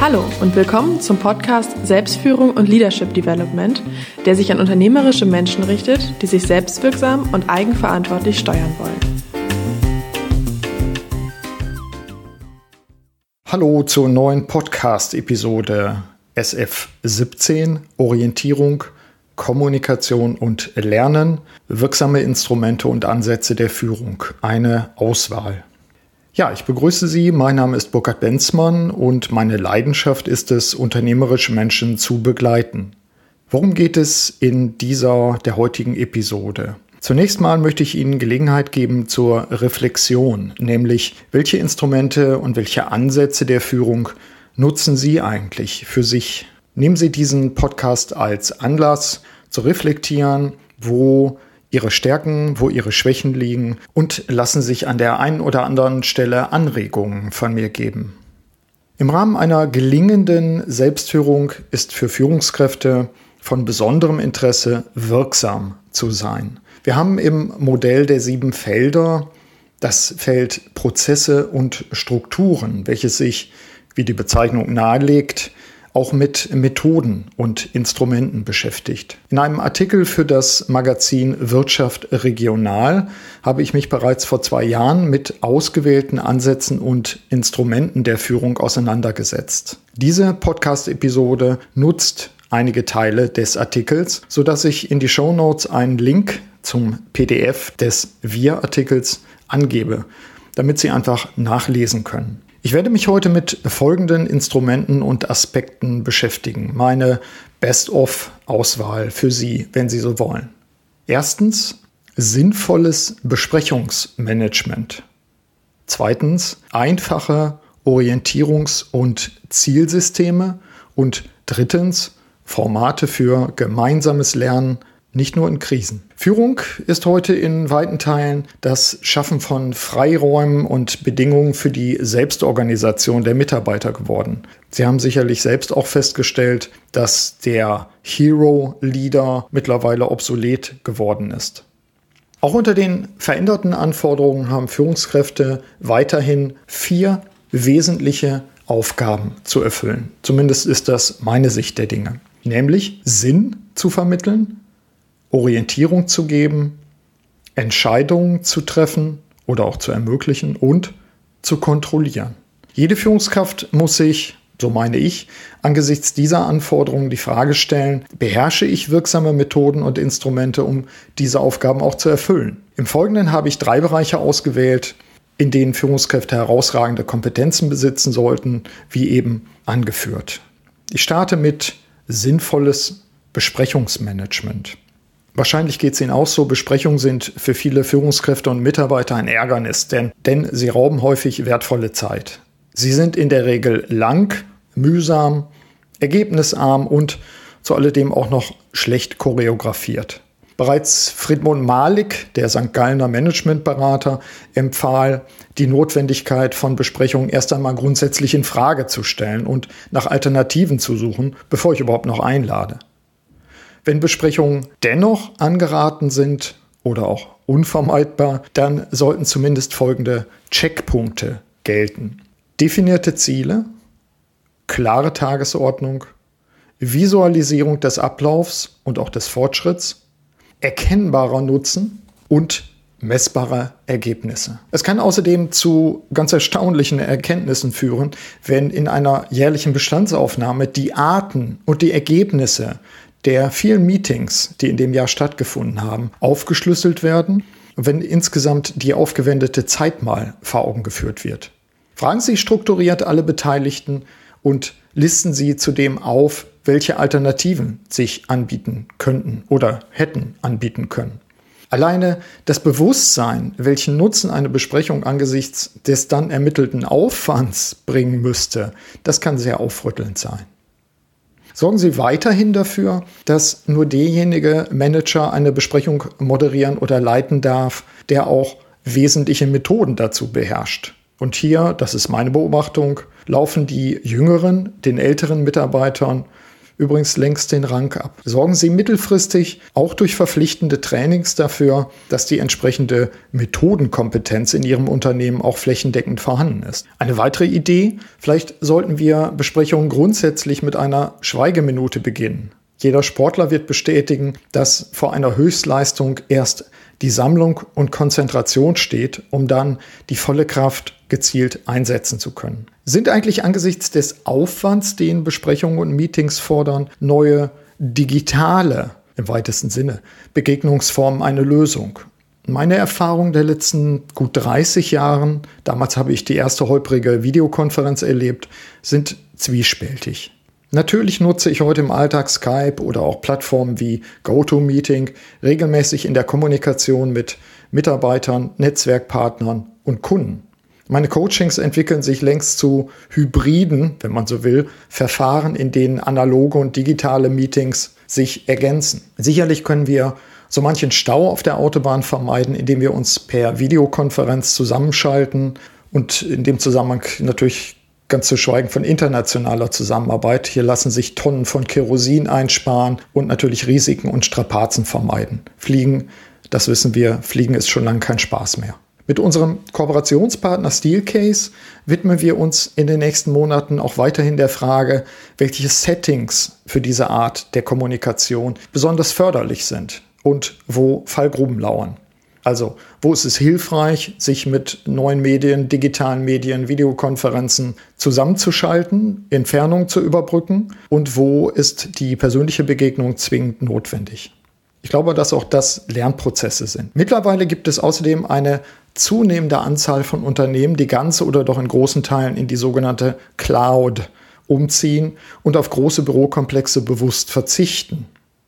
Hallo und willkommen zum Podcast Selbstführung und Leadership Development, der sich an unternehmerische Menschen richtet, die sich selbstwirksam und eigenverantwortlich steuern wollen. Hallo zur neuen Podcast-Episode SF17 Orientierung, Kommunikation und Lernen, wirksame Instrumente und Ansätze der Führung. Eine Auswahl. Ja, ich begrüße Sie. Mein Name ist Burkhard Benzmann und meine Leidenschaft ist es, unternehmerische Menschen zu begleiten. Worum geht es in dieser der heutigen Episode? Zunächst mal möchte ich Ihnen Gelegenheit geben zur Reflexion, nämlich welche Instrumente und welche Ansätze der Führung nutzen Sie eigentlich für sich? Nehmen Sie diesen Podcast als Anlass zu reflektieren, wo ihre Stärken, wo ihre Schwächen liegen und lassen sich an der einen oder anderen Stelle Anregungen von mir geben. Im Rahmen einer gelingenden Selbstführung ist für Führungskräfte von besonderem Interesse, wirksam zu sein. Wir haben im Modell der sieben Felder das Feld Prozesse und Strukturen, welches sich, wie die Bezeichnung nahelegt, auch mit Methoden und Instrumenten beschäftigt. In einem Artikel für das Magazin Wirtschaft Regional habe ich mich bereits vor zwei Jahren mit ausgewählten Ansätzen und Instrumenten der Führung auseinandergesetzt. Diese Podcast-Episode nutzt einige Teile des Artikels, sodass ich in die Show Notes einen Link zum PDF des Wir-Artikels angebe, damit Sie einfach nachlesen können. Ich werde mich heute mit folgenden Instrumenten und Aspekten beschäftigen. Meine Best-of-Auswahl für Sie, wenn Sie so wollen. Erstens sinnvolles Besprechungsmanagement. Zweitens einfache Orientierungs- und Zielsysteme. Und drittens Formate für gemeinsames Lernen nicht nur in Krisen. Führung ist heute in weiten Teilen das Schaffen von Freiräumen und Bedingungen für die Selbstorganisation der Mitarbeiter geworden. Sie haben sicherlich selbst auch festgestellt, dass der Hero-Leader mittlerweile obsolet geworden ist. Auch unter den veränderten Anforderungen haben Führungskräfte weiterhin vier wesentliche Aufgaben zu erfüllen. Zumindest ist das meine Sicht der Dinge. Nämlich Sinn zu vermitteln, Orientierung zu geben, Entscheidungen zu treffen oder auch zu ermöglichen und zu kontrollieren. Jede Führungskraft muss sich, so meine ich, angesichts dieser Anforderungen die Frage stellen, beherrsche ich wirksame Methoden und Instrumente, um diese Aufgaben auch zu erfüllen. Im Folgenden habe ich drei Bereiche ausgewählt, in denen Führungskräfte herausragende Kompetenzen besitzen sollten, wie eben angeführt. Ich starte mit sinnvolles Besprechungsmanagement. Wahrscheinlich geht es Ihnen auch so, Besprechungen sind für viele Führungskräfte und Mitarbeiter ein Ärgernis, denn, denn sie rauben häufig wertvolle Zeit. Sie sind in der Regel lang, mühsam, ergebnisarm und zu alledem auch noch schlecht choreografiert. Bereits Friedmund Malik, der St. Gallner Managementberater, empfahl, die Notwendigkeit von Besprechungen erst einmal grundsätzlich in Frage zu stellen und nach Alternativen zu suchen, bevor ich überhaupt noch einlade. Wenn Besprechungen dennoch angeraten sind oder auch unvermeidbar, dann sollten zumindest folgende Checkpunkte gelten. Definierte Ziele, klare Tagesordnung, Visualisierung des Ablaufs und auch des Fortschritts, erkennbarer Nutzen und messbare Ergebnisse. Es kann außerdem zu ganz erstaunlichen Erkenntnissen führen, wenn in einer jährlichen Bestandsaufnahme die Arten und die Ergebnisse der vielen Meetings, die in dem Jahr stattgefunden haben, aufgeschlüsselt werden, wenn insgesamt die aufgewendete Zeit mal vor Augen geführt wird. Fragen Sie strukturiert alle Beteiligten und listen Sie zudem auf, welche Alternativen sich anbieten könnten oder hätten anbieten können. Alleine das Bewusstsein, welchen Nutzen eine Besprechung angesichts des dann ermittelten Aufwands bringen müsste, das kann sehr aufrüttelnd sein. Sorgen Sie weiterhin dafür, dass nur derjenige Manager eine Besprechung moderieren oder leiten darf, der auch wesentliche Methoden dazu beherrscht. Und hier, das ist meine Beobachtung, laufen die jüngeren, den älteren Mitarbeitern übrigens längst den Rang ab. Sorgen Sie mittelfristig auch durch verpflichtende Trainings dafür, dass die entsprechende Methodenkompetenz in Ihrem Unternehmen auch flächendeckend vorhanden ist. Eine weitere Idee, vielleicht sollten wir Besprechungen grundsätzlich mit einer Schweigeminute beginnen. Jeder Sportler wird bestätigen, dass vor einer Höchstleistung erst die Sammlung und Konzentration steht, um dann die volle Kraft gezielt einsetzen zu können. Sind eigentlich angesichts des Aufwands, den Besprechungen und Meetings fordern, neue digitale, im weitesten Sinne, Begegnungsformen eine Lösung? Meine Erfahrung der letzten gut 30 Jahren, damals habe ich die erste holprige Videokonferenz erlebt, sind zwiespältig. Natürlich nutze ich heute im Alltag Skype oder auch Plattformen wie GoToMeeting regelmäßig in der Kommunikation mit Mitarbeitern, Netzwerkpartnern und Kunden. Meine Coachings entwickeln sich längst zu hybriden, wenn man so will, Verfahren, in denen analoge und digitale Meetings sich ergänzen. Sicherlich können wir so manchen Stau auf der Autobahn vermeiden, indem wir uns per Videokonferenz zusammenschalten und in dem Zusammenhang natürlich ganz zu schweigen von internationaler Zusammenarbeit. Hier lassen sich Tonnen von Kerosin einsparen und natürlich Risiken und Strapazen vermeiden. Fliegen, das wissen wir, Fliegen ist schon lange kein Spaß mehr. Mit unserem Kooperationspartner Steelcase widmen wir uns in den nächsten Monaten auch weiterhin der Frage, welche Settings für diese Art der Kommunikation besonders förderlich sind und wo Fallgruben lauern. Also, wo ist es hilfreich, sich mit neuen Medien, digitalen Medien, Videokonferenzen zusammenzuschalten, Entfernung zu überbrücken und wo ist die persönliche Begegnung zwingend notwendig? Ich glaube, dass auch das Lernprozesse sind. Mittlerweile gibt es außerdem eine zunehmende Anzahl von Unternehmen, die ganze oder doch in großen Teilen in die sogenannte Cloud umziehen und auf große Bürokomplexe bewusst verzichten.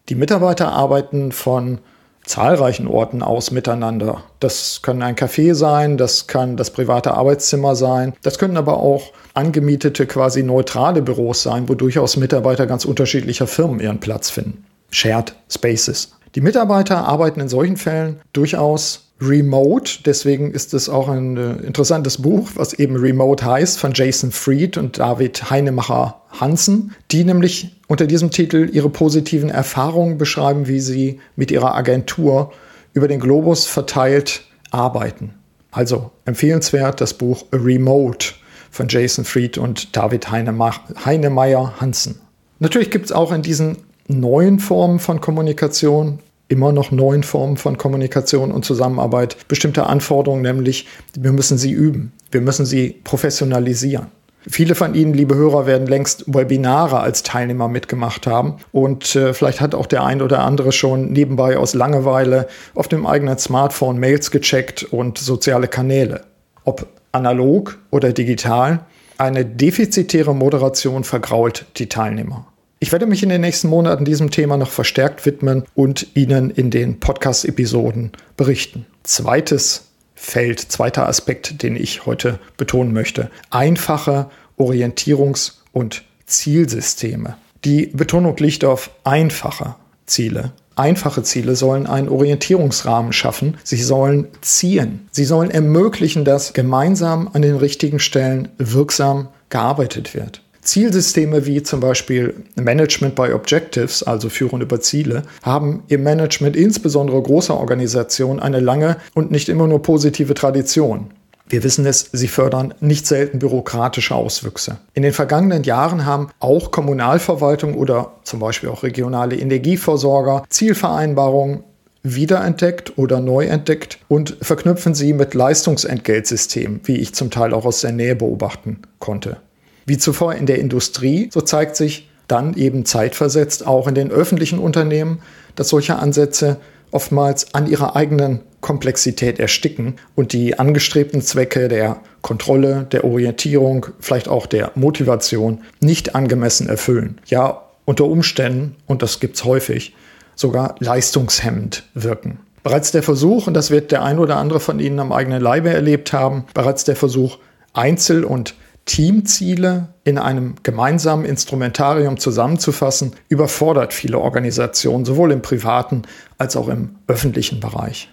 Die Mitarbeiter arbeiten von zahlreichen Orten aus miteinander. Das kann ein Café sein, das kann das private Arbeitszimmer sein, das können aber auch angemietete quasi neutrale Büros sein, wo durchaus Mitarbeiter ganz unterschiedlicher Firmen ihren Platz finden. Shared Spaces. Die Mitarbeiter arbeiten in solchen Fällen durchaus remote. Deswegen ist es auch ein äh, interessantes Buch, was eben Remote heißt, von Jason Fried und David Heinemacher Hansen, die nämlich unter diesem Titel ihre positiven Erfahrungen beschreiben, wie sie mit ihrer Agentur über den Globus verteilt arbeiten. Also empfehlenswert das Buch Remote von Jason Fried und David Heinemeier Hansen. Natürlich gibt es auch in diesen neuen Formen von Kommunikation immer noch neuen Formen von Kommunikation und Zusammenarbeit bestimmte Anforderungen, nämlich wir müssen sie üben, wir müssen sie professionalisieren. Viele von Ihnen, liebe Hörer, werden längst Webinare als Teilnehmer mitgemacht haben. Und äh, vielleicht hat auch der ein oder andere schon nebenbei aus Langeweile auf dem eigenen Smartphone Mails gecheckt und soziale Kanäle. Ob analog oder digital, eine defizitäre Moderation vergrault die Teilnehmer. Ich werde mich in den nächsten Monaten diesem Thema noch verstärkt widmen und Ihnen in den Podcast-Episoden berichten. Zweites Feld, zweiter Aspekt, den ich heute betonen möchte. Einfache Orientierungs- und Zielsysteme. Die Betonung liegt auf einfache Ziele. Einfache Ziele sollen einen Orientierungsrahmen schaffen. Sie sollen ziehen. Sie sollen ermöglichen, dass gemeinsam an den richtigen Stellen wirksam gearbeitet wird. Zielsysteme wie zum Beispiel Management by Objectives, also Führen über Ziele, haben im Management insbesondere großer Organisationen eine lange und nicht immer nur positive Tradition. Wir wissen es, sie fördern nicht selten bürokratische Auswüchse. In den vergangenen Jahren haben auch Kommunalverwaltung oder zum Beispiel auch regionale Energieversorger Zielvereinbarungen wiederentdeckt oder neu entdeckt und verknüpfen sie mit Leistungsentgeltsystemen, wie ich zum Teil auch aus der Nähe beobachten konnte. Wie zuvor in der Industrie, so zeigt sich dann eben zeitversetzt auch in den öffentlichen Unternehmen, dass solche Ansätze oftmals an ihrer eigenen Komplexität ersticken und die angestrebten Zwecke der Kontrolle, der Orientierung, vielleicht auch der Motivation nicht angemessen erfüllen. Ja, unter Umständen, und das gibt es häufig, sogar leistungshemmend wirken. Bereits der Versuch, und das wird der ein oder andere von Ihnen am eigenen Leibe erlebt haben, bereits der Versuch, Einzel- und Teamziele in einem gemeinsamen Instrumentarium zusammenzufassen, überfordert viele Organisationen, sowohl im privaten als auch im öffentlichen Bereich.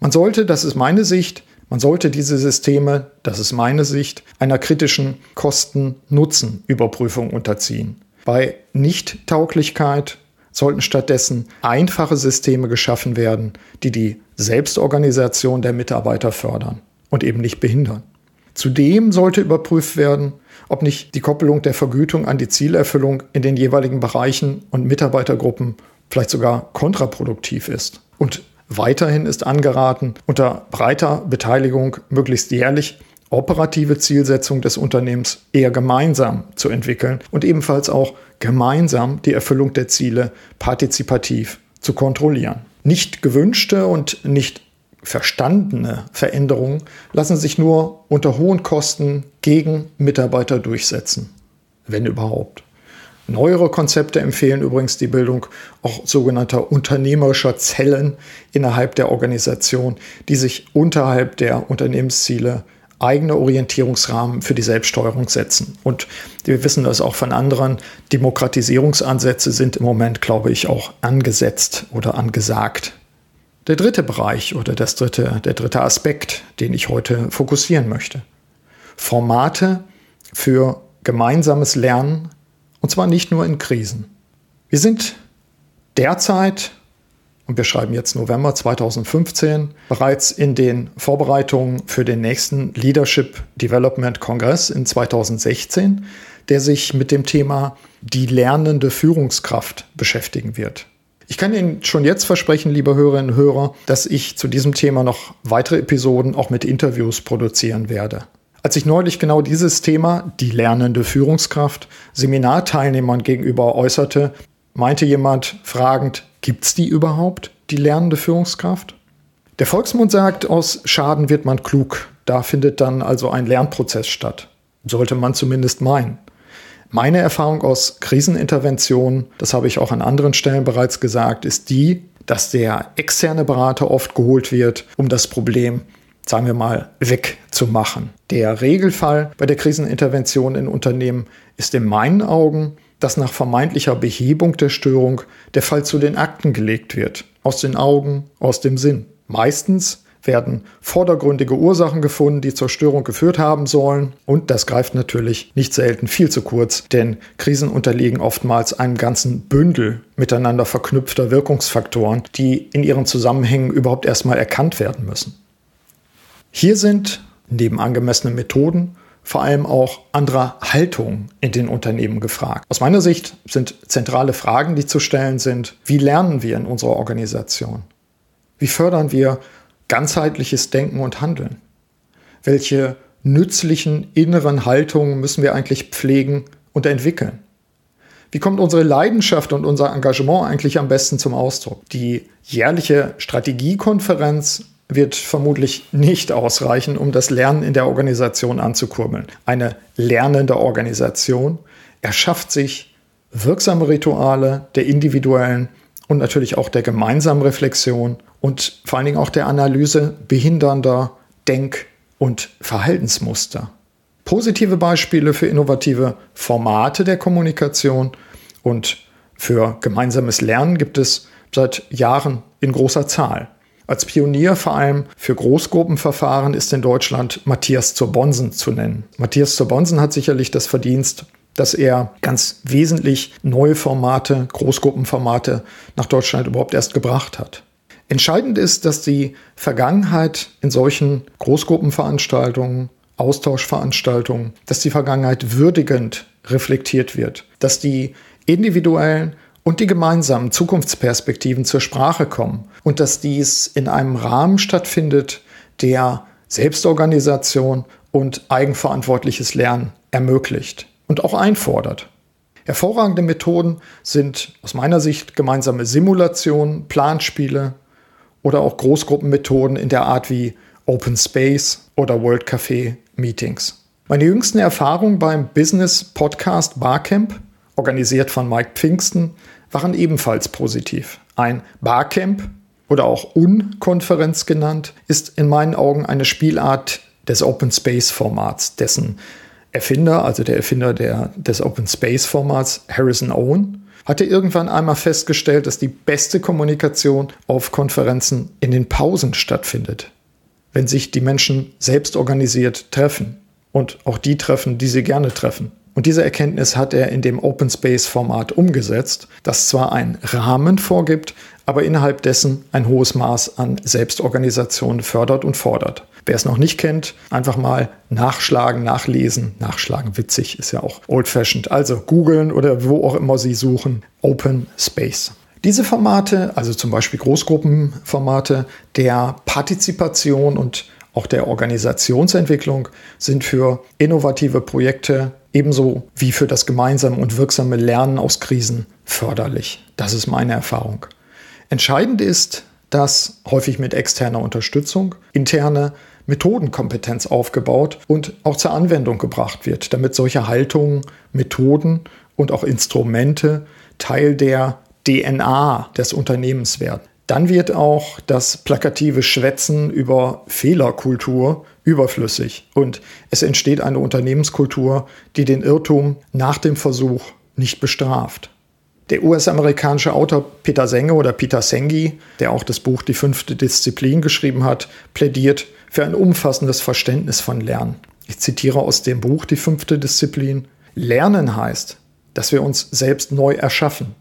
Man sollte, das ist meine Sicht, man sollte diese Systeme, das ist meine Sicht, einer kritischen Kosten-Nutzen-Überprüfung unterziehen. Bei Nichttauglichkeit sollten stattdessen einfache Systeme geschaffen werden, die die Selbstorganisation der Mitarbeiter fördern und eben nicht behindern. Zudem sollte überprüft werden, ob nicht die Koppelung der Vergütung an die Zielerfüllung in den jeweiligen Bereichen und Mitarbeitergruppen vielleicht sogar kontraproduktiv ist. Und weiterhin ist angeraten, unter breiter Beteiligung möglichst jährlich operative Zielsetzung des Unternehmens eher gemeinsam zu entwickeln und ebenfalls auch gemeinsam die Erfüllung der Ziele partizipativ zu kontrollieren. Nicht gewünschte und nicht verstandene Veränderungen lassen sich nur unter hohen Kosten gegen Mitarbeiter durchsetzen, wenn überhaupt. Neuere Konzepte empfehlen übrigens die Bildung auch sogenannter unternehmerischer Zellen innerhalb der Organisation, die sich unterhalb der Unternehmensziele eigene Orientierungsrahmen für die Selbststeuerung setzen. Und wir wissen das auch von anderen. Demokratisierungsansätze sind im Moment, glaube ich, auch angesetzt oder angesagt. Der dritte Bereich oder das dritte, der dritte Aspekt, den ich heute fokussieren möchte. Formate für gemeinsames Lernen und zwar nicht nur in Krisen. Wir sind derzeit und wir schreiben jetzt November 2015, bereits in den Vorbereitungen für den nächsten Leadership Development Kongress in 2016, der sich mit dem Thema die lernende Führungskraft beschäftigen wird. Ich kann Ihnen schon jetzt versprechen, liebe Hörerinnen und Hörer, dass ich zu diesem Thema noch weitere Episoden auch mit Interviews produzieren werde. Als ich neulich genau dieses Thema, die lernende Führungskraft, Seminarteilnehmern gegenüber äußerte, meinte jemand fragend, Gibt's die überhaupt, die lernende Führungskraft? Der Volksmund sagt, aus Schaden wird man klug. Da findet dann also ein Lernprozess statt. Sollte man zumindest meinen. Meine Erfahrung aus Kriseninterventionen, das habe ich auch an anderen Stellen bereits gesagt, ist die, dass der externe Berater oft geholt wird, um das Problem, sagen wir mal, wegzumachen. Der Regelfall bei der Krisenintervention in Unternehmen ist in meinen Augen, dass nach vermeintlicher Behebung der Störung der Fall zu den Akten gelegt wird, aus den Augen, aus dem Sinn. Meistens werden vordergründige Ursachen gefunden, die zur Störung geführt haben sollen. Und das greift natürlich nicht selten viel zu kurz, denn Krisen unterliegen oftmals einem ganzen Bündel miteinander verknüpfter Wirkungsfaktoren, die in ihren Zusammenhängen überhaupt erstmal erkannt werden müssen. Hier sind neben angemessenen Methoden vor allem auch anderer Haltung in den Unternehmen gefragt. Aus meiner Sicht sind zentrale Fragen, die zu stellen sind, wie lernen wir in unserer Organisation? Wie fördern wir ganzheitliches Denken und Handeln? Welche nützlichen inneren Haltungen müssen wir eigentlich pflegen und entwickeln? Wie kommt unsere Leidenschaft und unser Engagement eigentlich am besten zum Ausdruck? Die jährliche Strategiekonferenz wird vermutlich nicht ausreichen, um das Lernen in der Organisation anzukurbeln. Eine lernende Organisation erschafft sich wirksame Rituale der individuellen und natürlich auch der gemeinsamen Reflexion und vor allen Dingen auch der Analyse behindernder Denk- und Verhaltensmuster. Positive Beispiele für innovative Formate der Kommunikation und für gemeinsames Lernen gibt es seit Jahren in großer Zahl. Als Pionier vor allem für Großgruppenverfahren ist in Deutschland Matthias zur Bonsen zu nennen. Matthias zur Bonsen hat sicherlich das Verdienst, dass er ganz wesentlich neue Formate, Großgruppenformate nach Deutschland überhaupt erst gebracht hat. Entscheidend ist, dass die Vergangenheit in solchen Großgruppenveranstaltungen, Austauschveranstaltungen, dass die Vergangenheit würdigend reflektiert wird, dass die individuellen und die gemeinsamen Zukunftsperspektiven zur Sprache kommen und dass dies in einem Rahmen stattfindet, der Selbstorganisation und eigenverantwortliches Lernen ermöglicht und auch einfordert. Hervorragende Methoden sind aus meiner Sicht gemeinsame Simulationen, Planspiele oder auch Großgruppenmethoden in der Art wie Open Space oder World Café Meetings. Meine jüngsten Erfahrungen beim Business Podcast Barcamp, organisiert von Mike Pfingsten, waren ebenfalls positiv. Ein Barcamp oder auch Unkonferenz genannt, ist in meinen Augen eine Spielart des Open Space Formats, dessen Erfinder, also der Erfinder der, des Open Space Formats, Harrison Owen, hatte irgendwann einmal festgestellt, dass die beste Kommunikation auf Konferenzen in den Pausen stattfindet, wenn sich die Menschen selbst organisiert treffen und auch die treffen, die sie gerne treffen Und diese Erkenntnis hat er in dem Open Space Format umgesetzt, das zwar einen Rahmen vorgibt, aber innerhalb dessen ein hohes Maß an Selbstorganisation fördert und fordert. Wer es noch nicht kennt, einfach mal nachschlagen, nachlesen. Nachschlagen, witzig, ist ja auch old-fashioned. Also googeln oder wo auch immer Sie suchen. Open Space. Diese Formate, also zum Beispiel Großgruppenformate der Partizipation und auch der Organisationsentwicklung, sind für innovative Projekte ebenso wie für das gemeinsame und wirksame Lernen aus Krisen förderlich. Das ist meine Erfahrung. Entscheidend ist, dass häufig mit externer Unterstützung interne Methodenkompetenz aufgebaut und auch zur Anwendung gebracht wird, damit solche Haltungen, Methoden und auch Instrumente Teil der DNA des Unternehmens werden. Dann wird auch das plakative Schwätzen über Fehlerkultur überflüssig und es entsteht eine Unternehmenskultur, die den Irrtum nach dem Versuch nicht bestraft. Der US-amerikanische Autor Peter Senge oder Peter Sengi, der auch das Buch Die fünfte Disziplin geschrieben hat, plädiert für ein umfassendes Verständnis von Lernen. Ich zitiere aus dem Buch Die fünfte Disziplin. Lernen heißt, dass wir uns selbst neu erschaffen.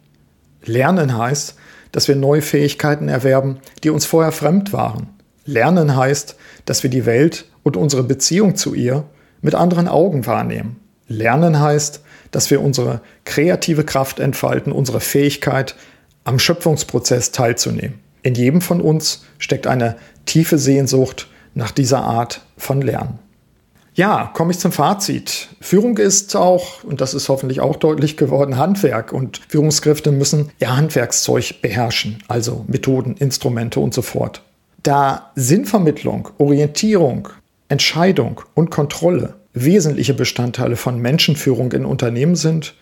Lernen heißt, dass wir neue Fähigkeiten erwerben, die uns vorher fremd waren. Lernen heißt, dass wir die Welt und unsere Beziehung zu ihr mit anderen Augen wahrnehmen. Lernen heißt, dass wir unsere kreative Kraft entfalten, unsere Fähigkeit, am Schöpfungsprozess teilzunehmen. In jedem von uns steckt eine tiefe Sehnsucht nach dieser Art von Lernen. Ja, komme ich zum Fazit. Führung ist auch, und das ist hoffentlich auch deutlich geworden, Handwerk. Und Führungskräfte müssen ihr Handwerkszeug beherrschen, also Methoden, Instrumente und so fort. Da Sinnvermittlung, Orientierung, Entscheidung und Kontrolle wesentliche Bestandteile von Menschenführung in Unternehmen sind,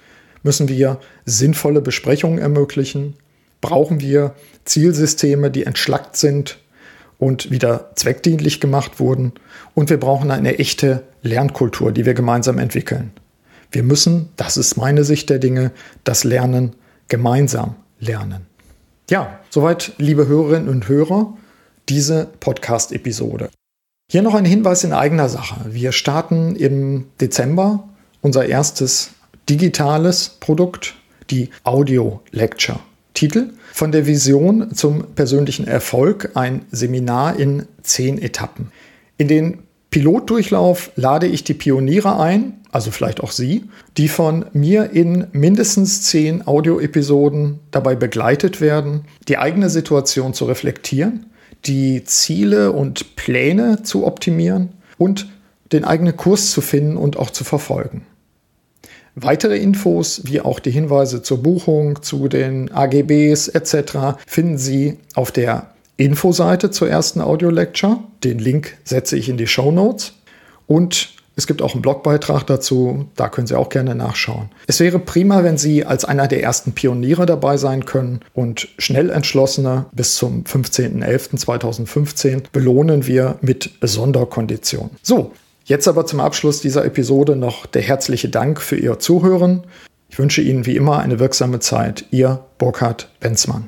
müssen wir sinnvolle Besprechungen ermöglichen, brauchen wir Zielsysteme, die entschlackt sind und wieder zweckdienlich gemacht wurden. Und wir brauchen eine echte Lernkultur, die wir gemeinsam entwickeln. Wir müssen, das ist meine Sicht der Dinge, das Lernen gemeinsam lernen. Ja, soweit, liebe Hörerinnen und Hörer, diese Podcast-Episode. Hier noch ein Hinweis in eigener Sache. Wir starten im Dezember unser erstes digitales Produkt, die Audio Lecture. Titel von der Vision zum persönlichen Erfolg ein Seminar in zehn Etappen. In den Pilotdurchlauf lade ich die Pioniere ein, also vielleicht auch Sie, die von mir in mindestens zehn Audioepisoden dabei begleitet werden, die eigene Situation zu reflektieren, die Ziele und Pläne zu optimieren und den eigenen Kurs zu finden und auch zu verfolgen. Weitere Infos wie auch die Hinweise zur Buchung, zu den AGBs etc. finden Sie auf der Infoseite zur ersten Audio Lecture. Den Link setze ich in die Show Notes. Und es gibt auch einen Blogbeitrag dazu, da können Sie auch gerne nachschauen. Es wäre prima, wenn Sie als einer der ersten Pioniere dabei sein können und schnell entschlossene bis zum 15.11.2015 belohnen wir mit Sonderkonditionen. So, Jetzt aber zum Abschluss dieser Episode noch der herzliche Dank für Ihr Zuhören. Ich wünsche Ihnen wie immer eine wirksame Zeit. Ihr Burkhard Benzmann.